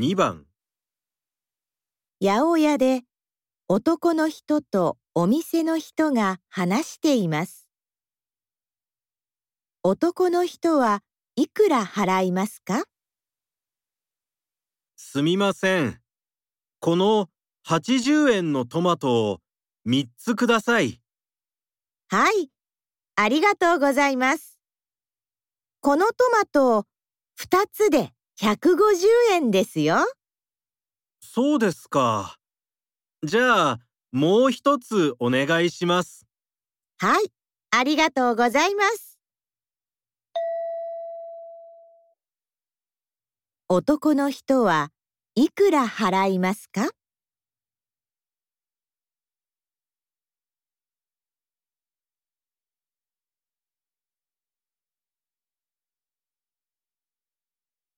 2番八百屋で男の人とお店の人が話しています。男の人はいくら払いますか？すみません。この80円のトマトを3つください。はい、ありがとうございます。このトマト2つで150円ですよ。そうですか。じゃあ、もう一つお願いします。はい、ありがとうございます。男の人はいくら払いますか？